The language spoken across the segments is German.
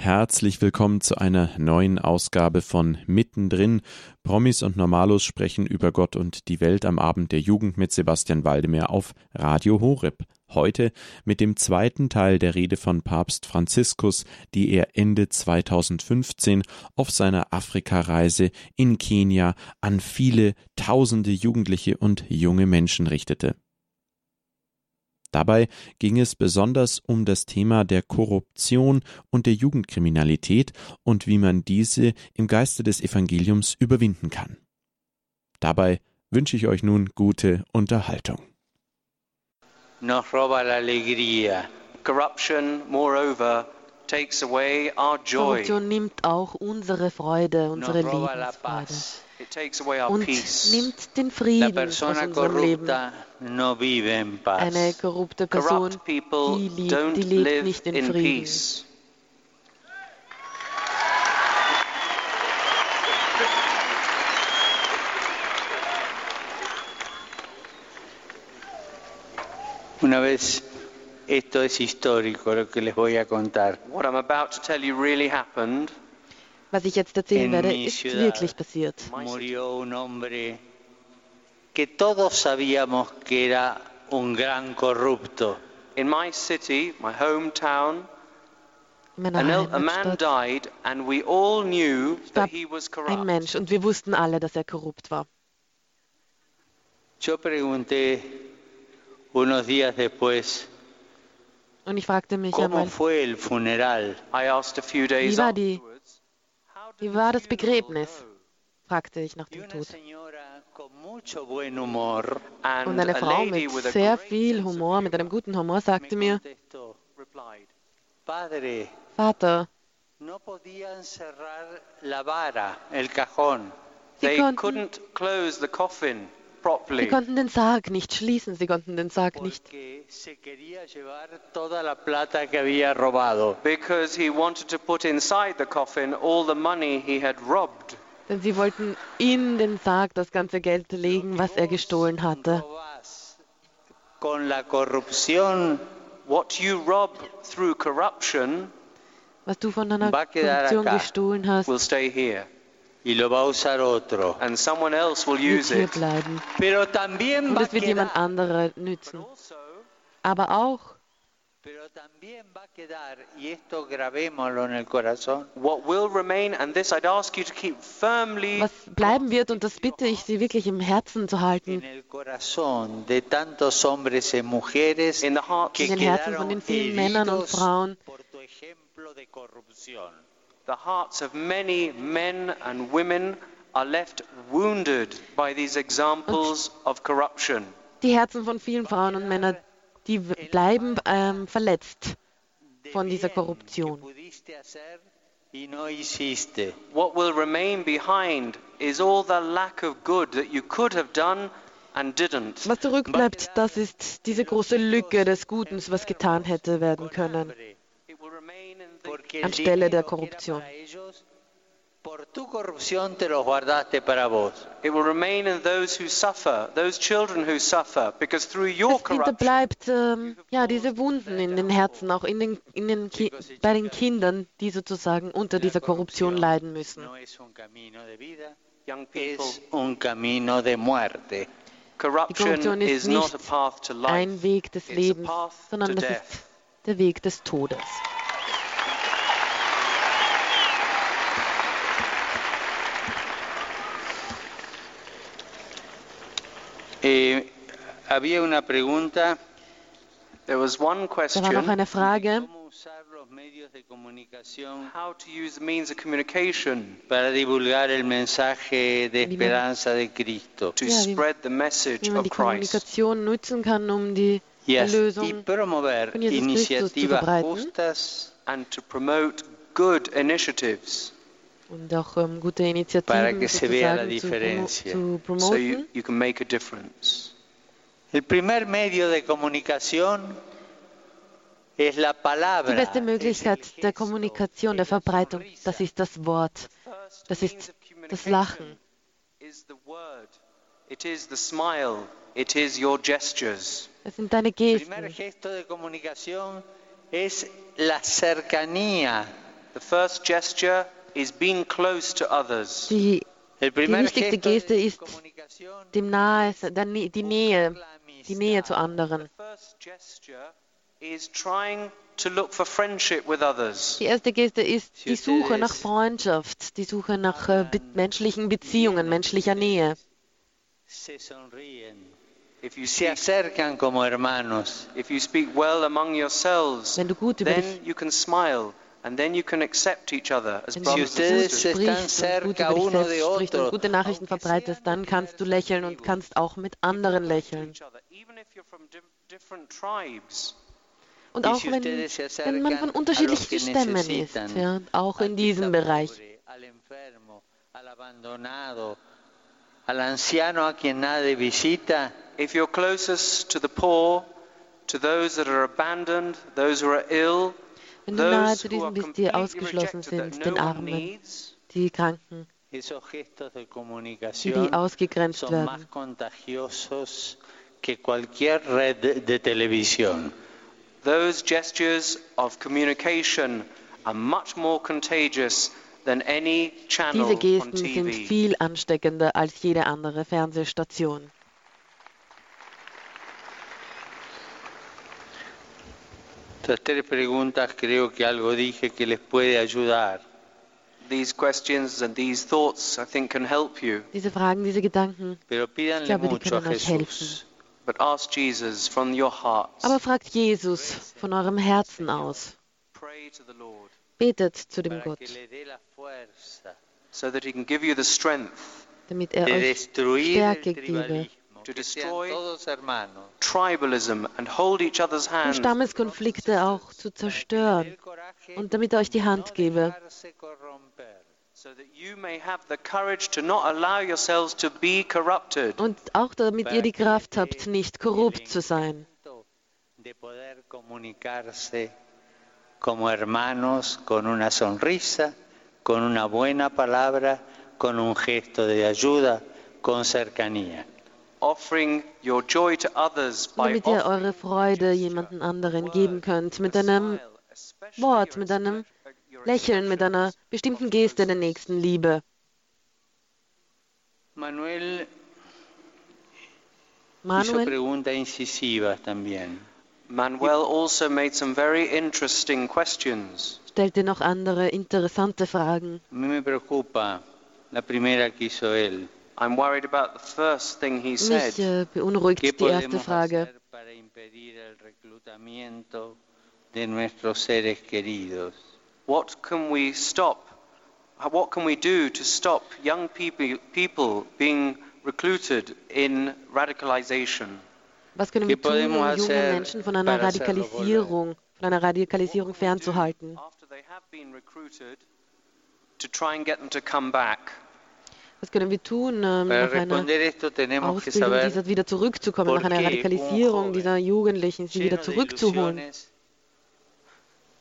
Herzlich willkommen zu einer neuen Ausgabe von Mittendrin. Promis und Normalos sprechen über Gott und die Welt am Abend der Jugend mit Sebastian Waldemar auf Radio Horeb. Heute mit dem zweiten Teil der Rede von Papst Franziskus, die er Ende 2015 auf seiner Afrikareise in Kenia an viele tausende Jugendliche und junge Menschen richtete. Dabei ging es besonders um das Thema der Korruption und der Jugendkriminalität und wie man diese im Geiste des Evangeliums überwinden kann. Dabei wünsche ich euch nun gute Unterhaltung. Nos roba la alegría. Corruption, moreover, takes away our joy. Korruption nimmt auch unsere Freude, unsere Lebensfreude und nimmt den Frieden aus unserem Leben. Eine korrupte Person, die, liebt, die lebt nicht in Frieden. Una vez esto es histórico lo que les voy a contar. What I'm about to tell you really happened. Was ich jetzt erzählen werde, ist wirklich passiert. Murió un hombre que todos sabíamos que era un gran corrupto. In my city, my hometown, a man died and we all knew that he was corrupt. Ein Mensch und wir wussten alle, dass er korrupt war. Yo pregunté unos días después und ich fragte mich ¿Cómo einmal, fue el funeral? wie war die wie war das Begräbnis? fragte ich nach dem Tod. Und eine Frau mit sehr viel Humor, mit einem guten Humor, sagte mir, Vater, Sie konnten, Sie konnten den Sarg nicht schließen, sie konnten den Sarg nicht. Because he wanted to put inside the coffin all the money he had robbed. Denn sie wollten in den Sarg das ganze Geld legen, was er gestohlen hatte. Con la corrupción, what you rob through corruption, was du von deiner Korruption gestohlen hast, will stay here y lo va a usar otro. And someone else will use it. bleiben. Pero también Und es wird jemand anderer nützen. Aber auch Pero también va a quedar, y esto grabémoslo en el corazón, what will remain, and this I'd ask you to keep firmly was bleiben wird, und das bitte ich Sie wirklich im Herzen zu halten, en el corazón de tantos hombres y mujeres in que den Herzen quedaron von den vielen Männern und heridos Frauen, por tu ejemplo de corrupción. The hearts of many men and women are left wounded by these examples of corruption. die Herzen von vielen Frauen und Männern, die bleiben ähm, verletzt von dieser Korruption. What will remain behind is all the lack of good that you could have done and didn't. Was zurückbleibt, das ist diese große Lücke des Guten, was getan hätte werden können, It will remain in the anstelle der Korruption. Tu corrupción te los guardaste para vos. It will remain in those who suffer, those children who suffer, because through your Es corruption hinterbleibt ähm, ja, diese Wunden in den Herzen, auch in den, in den Ki bei den Kindern, die sozusagen unter dieser Korruption leiden müssen. Die Korruption ist is not a nicht path to life. ein Weg des Lebens, path sondern to das death. ist der Weg des Todes. Eh, había una pregunta. There was one Da war noch question. eine Frage, ¿Cómo usar los medios de comunicación? How to use the means of communication para divulgar el mensaje de esperanza de Cristo to wie- spread the message of Christ nutzen kann, um die y, as- y promover von Jesus Christus zu iniciativas justas and to promote good initiatives und auch ähm, gute Initiativen sozusagen zu, promo zu so you, promoten. you can make a difference. El primer medio de comunicación es la palabra. Die beste Möglichkeit der Kommunikation, der Verbreitung, das ist das Wort. Das ist das Lachen. It is the smile. It is your gestures. Es sind deine El primer Gesten. gesto de comunicación es la cercanía The first gesture is being close to others. Die, wichtigste Geste ist dem Nahe, die Nähe, die Nähe zu anderen. Die erste Geste ist die Suche nach Freundschaft, die Suche nach äh, be menschlichen Beziehungen, menschlicher Nähe. Wenn du gut über then you can smile and then you can accept each other as brothers and sisters. Gut über dich selbst sprichst und gute Nachrichten verbreitest, dann kannst du lächeln und kannst auch mit anderen lächeln. Und auch wenn, wenn man von unterschiedlichen Stämmen ist, ja, auch in diesem Bereich. If you're closest to the poor, to those that are abandoned, those who are ill, wenn du nahe zu diesen bist, die ausgeschlossen sind, den Armen, die Kranken, die ausgegrenzt werden. Those gestures of communication are much more contagious than any channel Diese Gesten sind viel ansteckender als jede andere Fernsehstation. Estas tres preguntas creo que algo dije que les puede ayudar. These questions and these thoughts I think can help you. Diese Fragen, diese Gedanken, Pero pídanle ich glaube, die können euch helfen. But ask Jesus from your hearts. Aber fragt Jesus von eurem Herzen aus. Pray to the Lord. Betet zu dem Gott, so that he can give you the strength damit er euch Stärke gebe, to destroy tribalism and hold each other's um Stammeskonflikte auch zu zerstören und damit euch die Hand gebe, und auch damit ihr die Kraft habt, nicht korrupt zu sein. como hermanos, con una sonrisa, con una buena palabra, con un gesto de ayuda, con cercanía. Damit ihr eure Freude jemanden anderen geben könnt, mit einem Wort, mit einem Lächeln, mit einer bestimmten Geste der nächsten Liebe. Manuel, Manuel also made some very interesting questions. Stellte noch andere interessante Fragen. Me preocupa la primera que hizo él. I'm worried about the first thing he said. Mich äh, beunruhigt die erste Frage. Para impedir el reclutamiento de nuestros seres queridos. What can we stop? What can we do to stop young people, people being recruited in radicalization? Was können wir tun, um junge Menschen von einer Radikalisierung, von einer Radikalisierung fernzuhalten? Was können wir tun, um nach einer Ausbildung dieser wieder zurückzukommen, nach einer Radikalisierung dieser Jugendlichen, sie wieder zurückzuholen?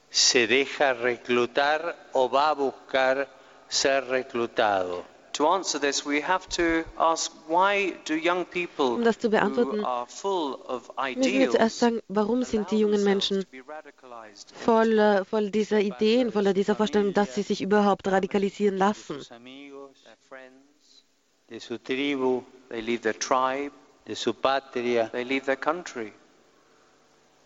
se deja reclutar o va a buscar ser reclutado. To answer this, we have to ask, why do young people um das zu beantworten, müssen wir zuerst sagen, warum sind die jungen Menschen voll, voll dieser Ideen, voller dieser Vorstellung, dass sie sich überhaupt radikalisieren lassen? De su tribu, they leave their tribe, de su patria, they leave their country.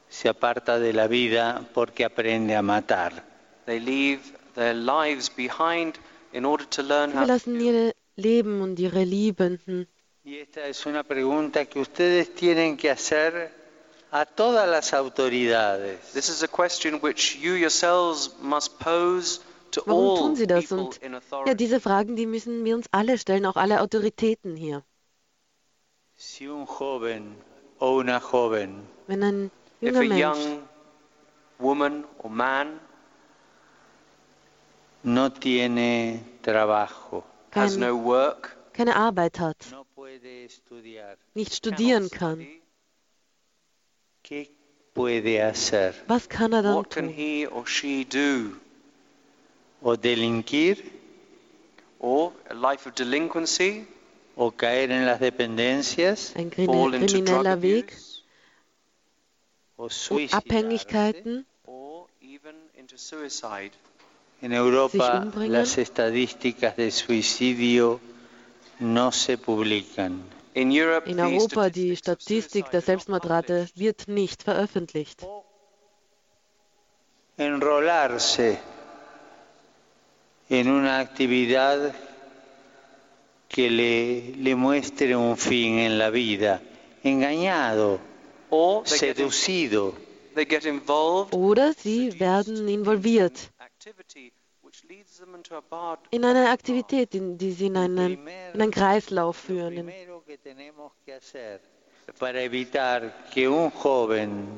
Se aparta de la vida porque aprende a matar. They leave their lives behind in order to learn how lassen ihre Leben und ihre Liebenden. Y esta es una pregunta que ustedes tienen que hacer a todas las autoridades. This is a question which you yourselves must pose to Warum tun sie das? Und ja, diese Fragen, die müssen wir uns alle stellen, auch alle Autoritäten hier. Wenn ein junger Mensch, no tiene trabajo, kein, has no work, keine Arbeit hat, nicht studieren kann. Was kann er dann tun? can he or she do? O delinquir, or a life of delinquency, o caer en las dependencias, ein krimineller Weg, o Abhängigkeiten, or even into suicide. In Europa las estadísticas de suicidio no se publican. In Europa die Statistik der Selbstmordrate wird nicht veröffentlicht. Enrolarse en una actividad que le, le muestre un fin en la vida, engañado o seducido. Oder sie werden involviert in eine Aktivität, in die sie in einen, in einen Kreislauf führen.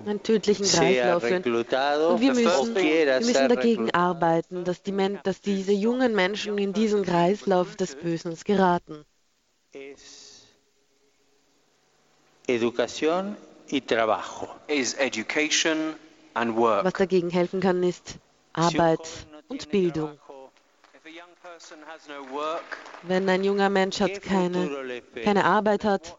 Einen tödlichen Kreislauf führen. Und wir müssen, wir müssen dagegen arbeiten, dass, die, dass diese jungen Menschen in diesen Kreislauf des Bösen geraten. Educación y trabajo. Is education and work. Was dagegen helfen kann, ist Arbeit und Bildung. Wenn ein junger Mensch hat keine, keine Arbeit hat,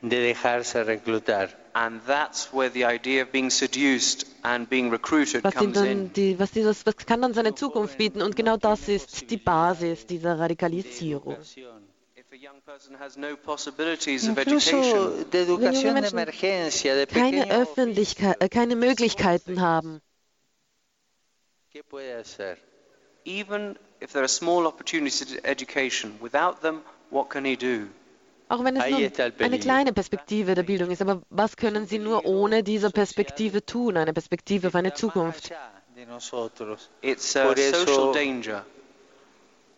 de dejarse reclutar. And that's where the idea of being seduced and being recruited was, comes in. Die, was, dieses, was kann dann seine Zukunft bieten? Und genau das ist die Basis dieser Radikalisierung. Incluso de educación de emergencia, de keine, Öffentlichkeit, äh, keine Möglichkeiten haben. ¿Qué puede hacer? Even if there are small opportunities to education, without them, what can he do? Auch wenn es nur eine kleine Perspektive der Bildung ist, aber was können Sie nur ohne diese Perspektive tun, eine Perspektive auf eine Zukunft? It's uh, a social danger.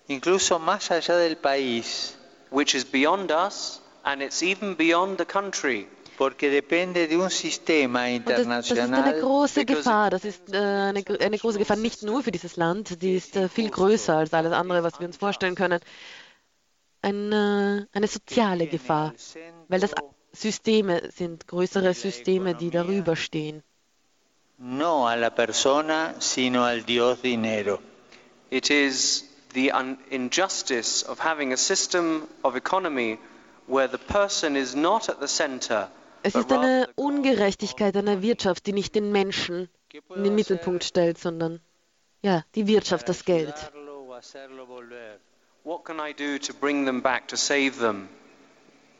Incluso más allá del país. Which is beyond us and it's even beyond the country. Porque depende de un sistema internacional. Das, das ist eine große Gefahr. Das ist äh, eine, eine große Gefahr nicht nur für dieses Land, die ist äh, viel größer als alles andere, was wir uns vorstellen können eine, eine soziale Gefahr, weil das Systeme sind, größere Systeme, die darüber stehen. No a la persona, sino al Dios dinero. It is the injustice of having a system of economy where the person is not at the center. Es ist eine Ungerechtigkeit einer Wirtschaft, die nicht den Menschen in den Mittelpunkt stellt, sondern ja, die Wirtschaft, das Geld. What can I do to bring them back, to save them?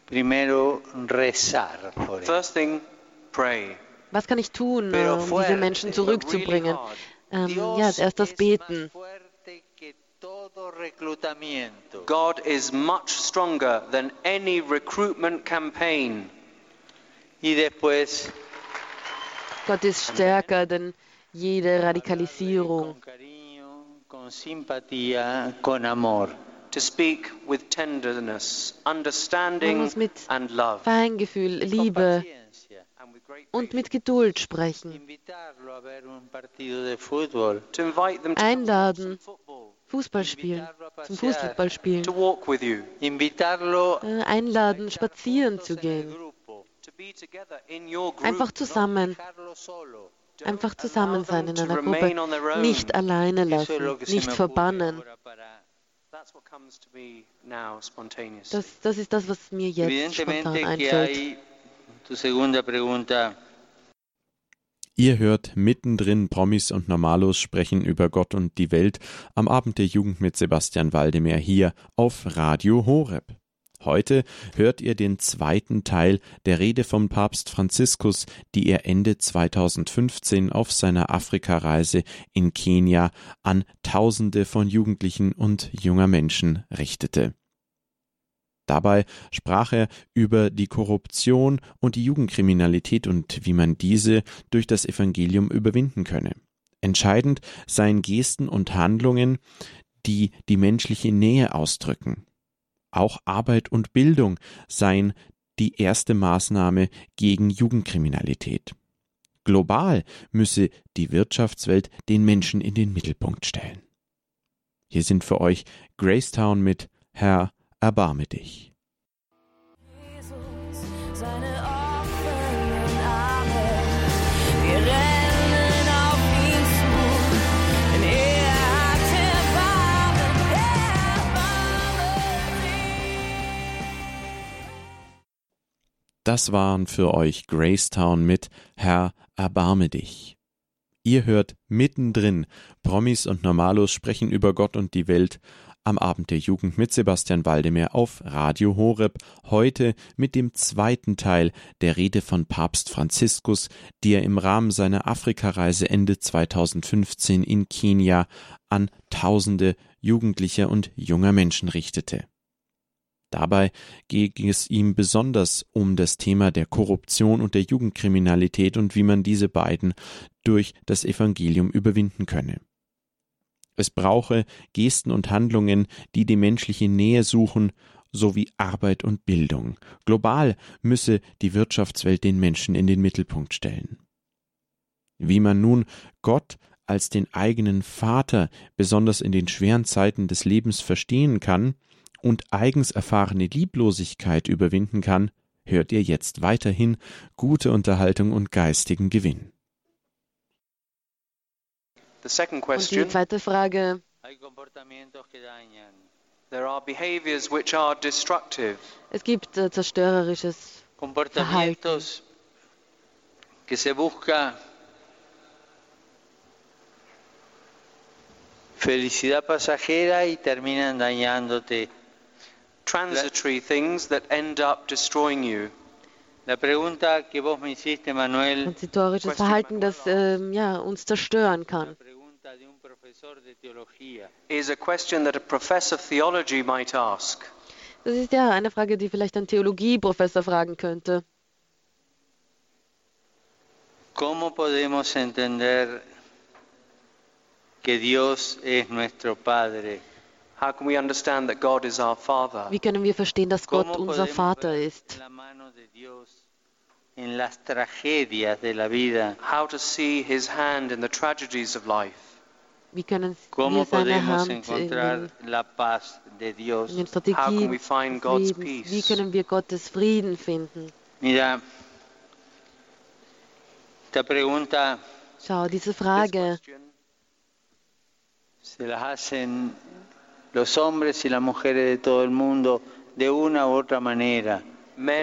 Primero, rezar por First thing, pray. Was kann ich tun, um diese Menschen zurückzubringen? Ähm, ja, als erstes beten. God is much stronger than any recruitment campaign. Gott ist stärker denn jede Radikalisierung. To speak with tenderness, understanding mit and love. Feingefühl, Liebe und mit Geduld sprechen. Einladen, Fußball spielen, zum Fußball spielen. Äh, einladen, spazieren zu gehen. Einfach zusammen. Einfach zusammen sein in einer Gruppe. Nicht alleine lassen, nicht verbannen. Das, das ist das, was mir jetzt spontan einfällt. Ihr hört mittendrin Promis und Normalos sprechen über Gott und die Welt am Abend der Jugend mit Sebastian Waldemar hier auf Radio Horeb. Heute hört ihr den zweiten Teil der Rede vom Papst Franziskus, die er Ende 2015 auf seiner Afrikareise in Kenia an Tausende von Jugendlichen und junger Menschen richtete. Dabei sprach er über die Korruption und die Jugendkriminalität und wie man diese durch das Evangelium überwinden könne. Entscheidend seien Gesten und Handlungen, die die menschliche Nähe ausdrücken, auch Arbeit und Bildung seien die erste Maßnahme gegen Jugendkriminalität. Global müsse die Wirtschaftswelt den Menschen in den Mittelpunkt stellen. Hier sind für euch Gracetown mit Herr, erbarme dich. Das waren für euch Gracetown mit Herr, erbarme dich. Ihr hört mittendrin. Promis und Normalos sprechen über Gott und die Welt am Abend der Jugend mit Sebastian Waldemar auf Radio Horeb. Heute mit dem zweiten Teil der Rede von Papst Franziskus, die er im Rahmen seiner Afrikareise Ende 2015 in Kenia an Tausende jugendlicher und junger Menschen richtete. Dabei ging es ihm besonders um das Thema der Korruption und der Jugendkriminalität und wie man diese beiden durch das Evangelium überwinden könne. Es brauche Gesten und Handlungen, die die menschliche Nähe suchen, sowie Arbeit und Bildung. Global müsse die Wirtschaftswelt den Menschen in den Mittelpunkt stellen. Wie man nun Gott als den eigenen Vater besonders in den schweren Zeiten des Lebens verstehen kann, und eigens erfahrene Lieblosigkeit überwinden kann, hört ihr jetzt weiterhin gute Unterhaltung und geistigen Gewinn. Und die zweite Frage. Es gibt äh, zerstörerisches Verhalten. que se busca felicidad pasajera y terminan dañándote transitory things that end up destroying you. La pregunta que vos me hiciste, Manuel, transitorisches Verhalten, das äh, ja, uns zerstören kann. Is a question that a professor of theology might ask. Das ist ja eine Frage, die vielleicht ein Theologieprofessor fragen könnte. ¿Cómo podemos entender que Dios es nuestro Padre? Wie können wir verstehen, dass Gott unser Vater ist? En las tragedias de la vida. How to see his hand in the tragedies of life. Wie können wir seine Hand in den, la paz de Dios? in wie können wir Gottes Frieden finden? Mira, esta pregunta, Schau, diese Frage se la hacen los hombres y las mujeres de todo el mundo de una u otra manera.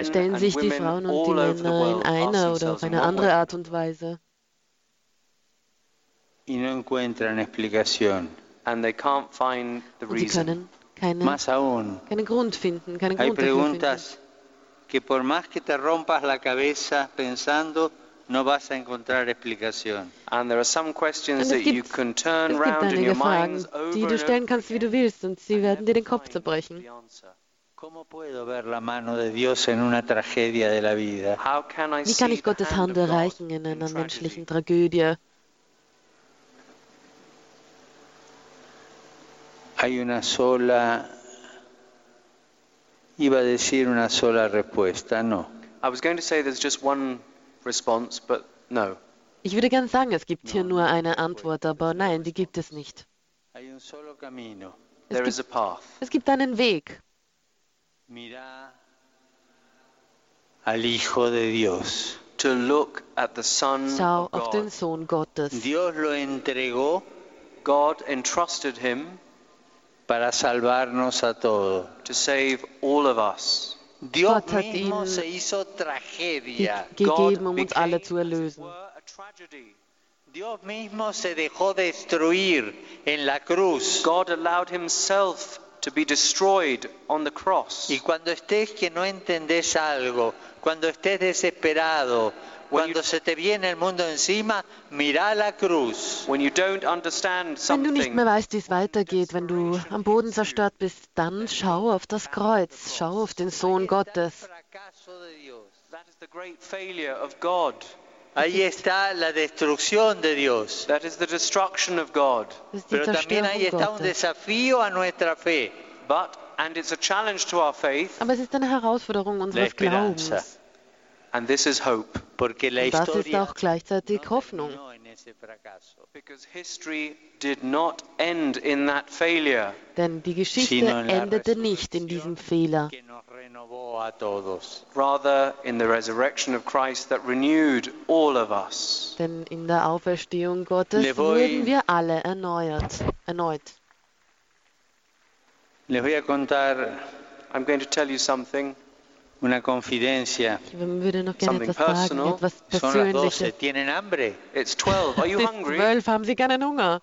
Stellen sich die Frauen und die Männer in einer oder auf eine andere Art und Weise. Y no encuentran explicación. And they can't find the und sie können keine, Más aún, keinen Grund finden, keinen Hay Grund preguntas finden. que por más que te rompas la cabeza pensando no vas a encontrar explicación. And there are some questions that you can turn around in your Fragen, die du stellen kannst, wie du willst, und sie werden dir den Kopf zerbrechen. Wie kann ich Gottes Hand erreichen in einer menschlichen Tragödie? Hay una sola, iba a decir una sola respuesta, no. I was going to say there's just one response, but no. Ich würde gern sagen, es gibt hier nur eine Antwort, aber nein, die gibt es nicht. Es gibt, es gibt einen Weg. al Hijo de Dios. To look at the Son Schau auf den Sohn Gottes. Dios lo entregó, God entrusted him para salvarnos a todos. To save all of us. Gott hat ihn gegeben, um uns alle zu erlösen. Dios mismo se dejó destruir en la cruz. God allowed himself to be destroyed on the cross. Y cuando estés que no entendés algo, cuando estés desesperado, Cuando se te viene el mundo encima, mira la cruz. Wenn du nicht mehr weißt, wie es weitergeht, wenn du am Boden zerstört bist, dann schau auf das Kreuz, schau auf den Sohn Gottes. Ahí está la destrucción de Dios. That is the destruction of God. Pero también ahí está un desafío a nuestra fe. But, and it's a challenge to our faith, Aber es ist eine Herausforderung unseres Glaubens. And this is hope. Porque la das ist auch gleichzeitig Hoffnung. Denn die Geschichte endete nicht in diesem Fehler. Denn in der Auferstehung Gottes wurden wir alle erneuert, erneut. Les voy a contar, I'm going to tell you something. Una confidencia. Ich würde noch gerne etwas sagen, etwas Persönliches. Tienen hambre. It's 12. Are you hungry? Zwölf. Haben Sie keinen Hunger?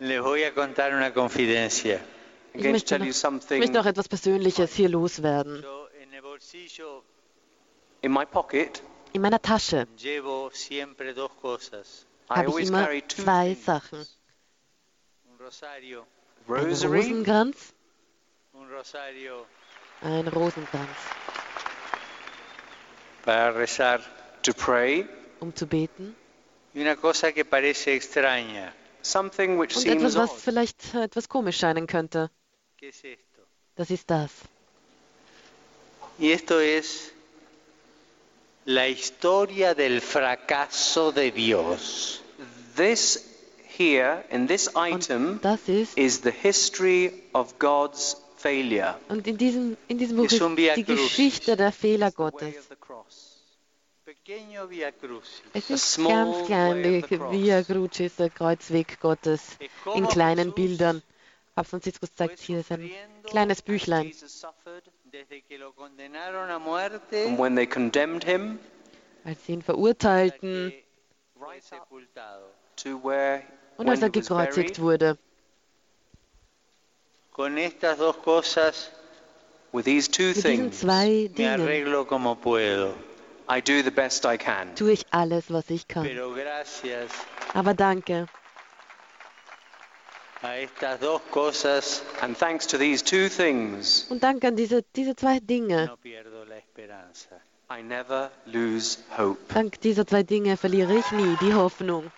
Le voy a contar una confidencia. Ich möchte, noch, ich möchte noch etwas Persönliches hier loswerden. In my pocket, in meiner Tasche habe ich immer zwei Sachen. Ein Rosenkranz. Ein Rosenkranz. Para rezar, to pray. Um zu beten. Una cosa que parece extraña. Something which Und etwas, was vielleicht etwas komisch scheinen könnte. Das ist das. Y esto es la historia del fracaso de Dios. This here in this item ist, is the history of God's. Und in diesem, in diesem Buch ist die Geschichte der Fehler Gottes. Es ist ganz klein, Via Crucis, der Kreuzweg Gottes, in kleinen Bildern. Papst Franziskus zeigt hier sein kleines Büchlein. Als sie ihn verurteilten und als er gekreuzigt wurde. Mit diesen zwei Dingen I do the best I can. Tue ich alles, was ich kann. Aber danke. and thanks to these two things, Und danke an diese, diese zwei Dinge. I never lose hope. Dank dieser zwei Dinge verliere ich nie die Hoffnung.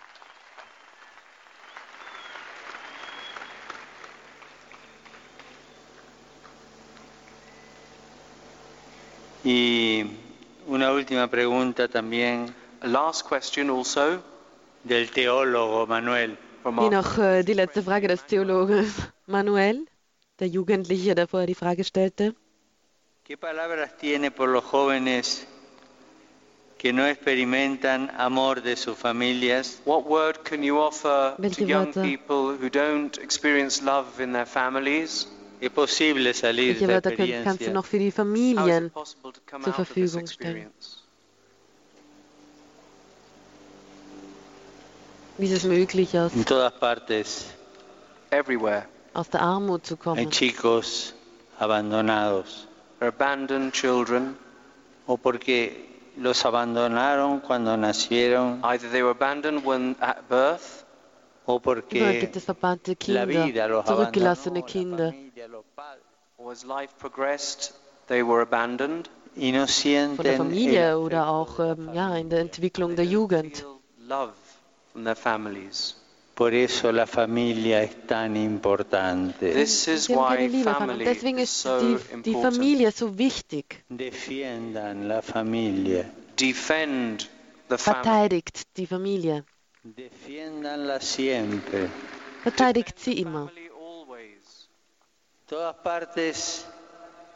Y Una última pregunta también. A last question also. Del teólogo Manuel. Die noch äh, die letzte Frage des Theologen Manuel, der Jugendliche, der vorher die Frage stellte. ¿Qué palabras tiene por los jóvenes que no experimentan amor de sus familias? What word can you offer to young people who don't experience love in their families? Welche Wörter können, kannst du noch für die Familien zur Verfügung stellen? Wie ist es möglich, aus, In todas partes, everywhere, aus der Armut zu hay kommen? chicos abandonados, abandoned children, o porque los abandonaron cuando nacieron, either they were abandoned when at birth, o Überall porque gibt es verbannte la Kinder, vida los zurückgelassene abandonó, Kinder. La familia, los padres, or as life progressed, they were abandoned. Y no Von der Familie oder auch ähm, ja, in der Entwicklung der Jugend. feel love from their families. Por eso la familia es tan importante. This is why family Deswegen is ist so die, die important. Familie so wichtig. Defiendan la familia. Defend the family. Verteidigt die Familie. Defiéndanla siempre. Verteidigt sie immer. Todas partes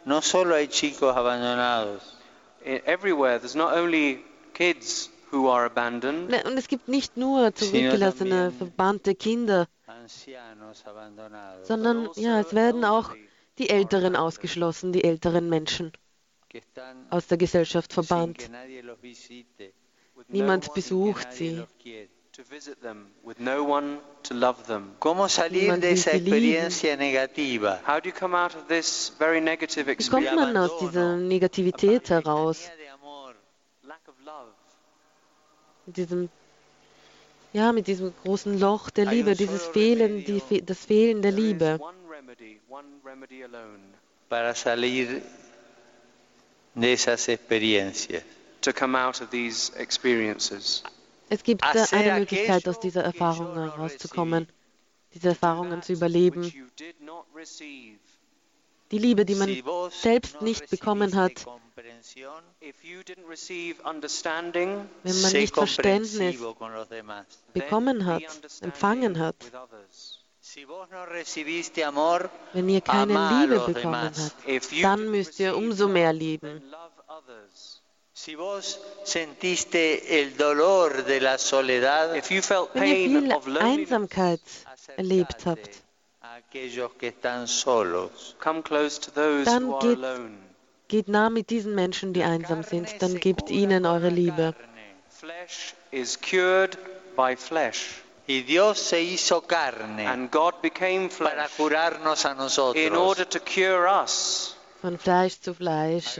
no solo hay chicos abandonados, Everywhere, there's not only kids who are abandoned, Ne, Und es gibt nicht nur zurückgelassene, verbannte Kinder, ancianos abandonados, sondern ja, es werden auch die Älteren ausgeschlossen, die älteren Menschen aus der Gesellschaft verbannt. Niemand one besucht sie. Los quiere. to visit them, with no one to love them. ¿Cómo salir Niemand de will esa sie lieben. experiencia negativa? How do you come out of this very negative Wie kommt experience? man aus dieser Negativität heraus? Lejanía de amor. Lack of love. Mit diesem, ja, mit diesem großen Loch der Liebe, dieses Fehlen, die, Fe- das Fehlen der There is Liebe. one remedy, one remedy alone para salir de esas experiencias. to come out of these experiences. Es gibt Hacer eine Möglichkeit, aus dieser Erfahrung herauszukommen, diese Erfahrungen zu überleben. Die Liebe, die man selbst nicht bekommen hat, wenn man nicht Verständnis bekommen be hat, empfangen hat, wenn ihr keine Liebe bekommen habt, dann müsst ihr umso mehr lieben. Love others. si vos sentiste el dolor de la soledad, If you felt Wenn ihr pain viel of loneliness, Einsamkeit erlebt habt, a Dann geht, geht nah mit diesen Menschen, die einsam sind, dann gebt ihnen eure Liebe. Flesh is cured by flesh. Y Dios se hizo carne And God became flesh para curarnos a nosotros. in order to cure us. Von Fleisch zu Fleisch.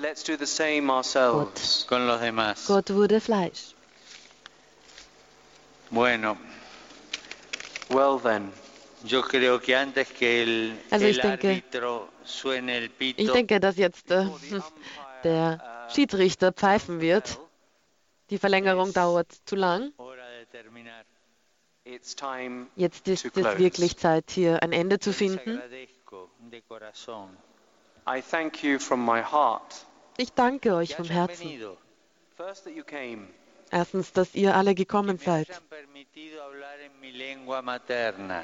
Let's do the same ourselves. Gott, con los demás. Gott wurde Fleisch. Bueno. Well then. Yo creo que antes que el, also ich el denke, suene el pito, ich denke, dass jetzt äh, der Schiedsrichter pfeifen wird. Die Verlängerung dauert zu lang. Jetzt ist es wirklich Zeit, hier ein Ende zu finden. Ich danke euch vom Herzen. Erstens, dass ihr alle gekommen seid.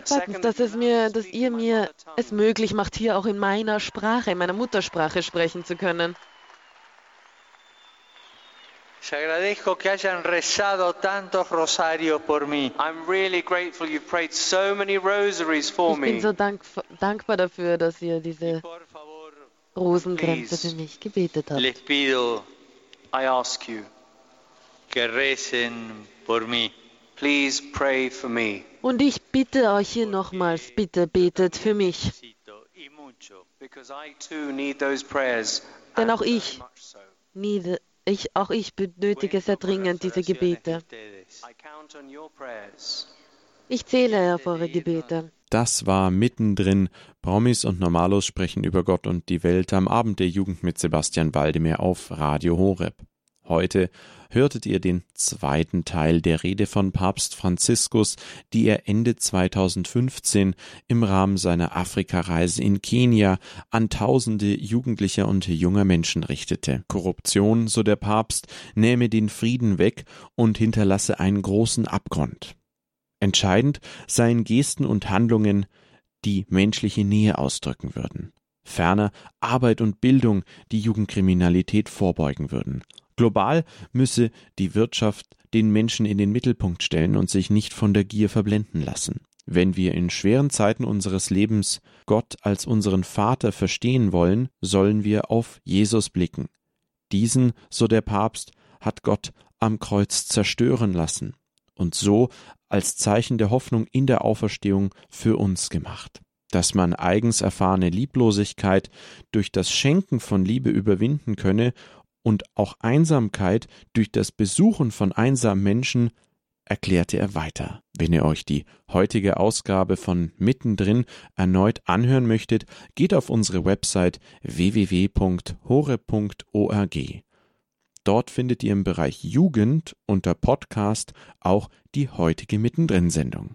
Zweitens, dass, es mir, dass ihr mir es möglich macht, hier auch in meiner Sprache, in meiner Muttersprache sprechen zu können. Ich agradezco que hayan rezado tantos rosarios por mí. I'm really grateful you've prayed so many rosaries for me. Ich bin so dank, dankbar dafür, dass ihr diese Rosenkränze für mich gebetet habt. Les pido, I ask you, que recen por mí. Please pray for me. Und ich bitte euch hier nochmals, bitte betet für mich. Denn auch ich need, ich, auch ich benötige sehr dringend diese Gebete. Ich zähle auf eure Gebete. Das war mittendrin. Promis und Normalos sprechen über Gott und die Welt am Abend der Jugend mit Sebastian Waldemar auf Radio Horeb. Heute hörtet ihr den zweiten Teil der Rede von Papst Franziskus, die er Ende 2015 im Rahmen seiner Afrikareise in Kenia an tausende jugendlicher und junger Menschen richtete. Korruption, so der Papst, nähme den Frieden weg und hinterlasse einen großen Abgrund. Entscheidend seien Gesten und Handlungen, die menschliche Nähe ausdrücken würden. Ferner Arbeit und Bildung, die Jugendkriminalität vorbeugen würden. Global müsse die Wirtschaft den Menschen in den Mittelpunkt stellen und sich nicht von der Gier verblenden lassen. Wenn wir in schweren Zeiten unseres Lebens Gott als unseren Vater verstehen wollen, sollen wir auf Jesus blicken. Diesen, so der Papst, hat Gott am Kreuz zerstören lassen und so als Zeichen der Hoffnung in der Auferstehung für uns gemacht. Dass man eigens erfahrene Lieblosigkeit durch das Schenken von Liebe überwinden könne und auch Einsamkeit durch das Besuchen von einsamen Menschen erklärte er weiter. Wenn ihr euch die heutige Ausgabe von Mittendrin erneut anhören möchtet, geht auf unsere Website www.hore.org. Dort findet ihr im Bereich Jugend unter Podcast auch die heutige Mittendrin-Sendung.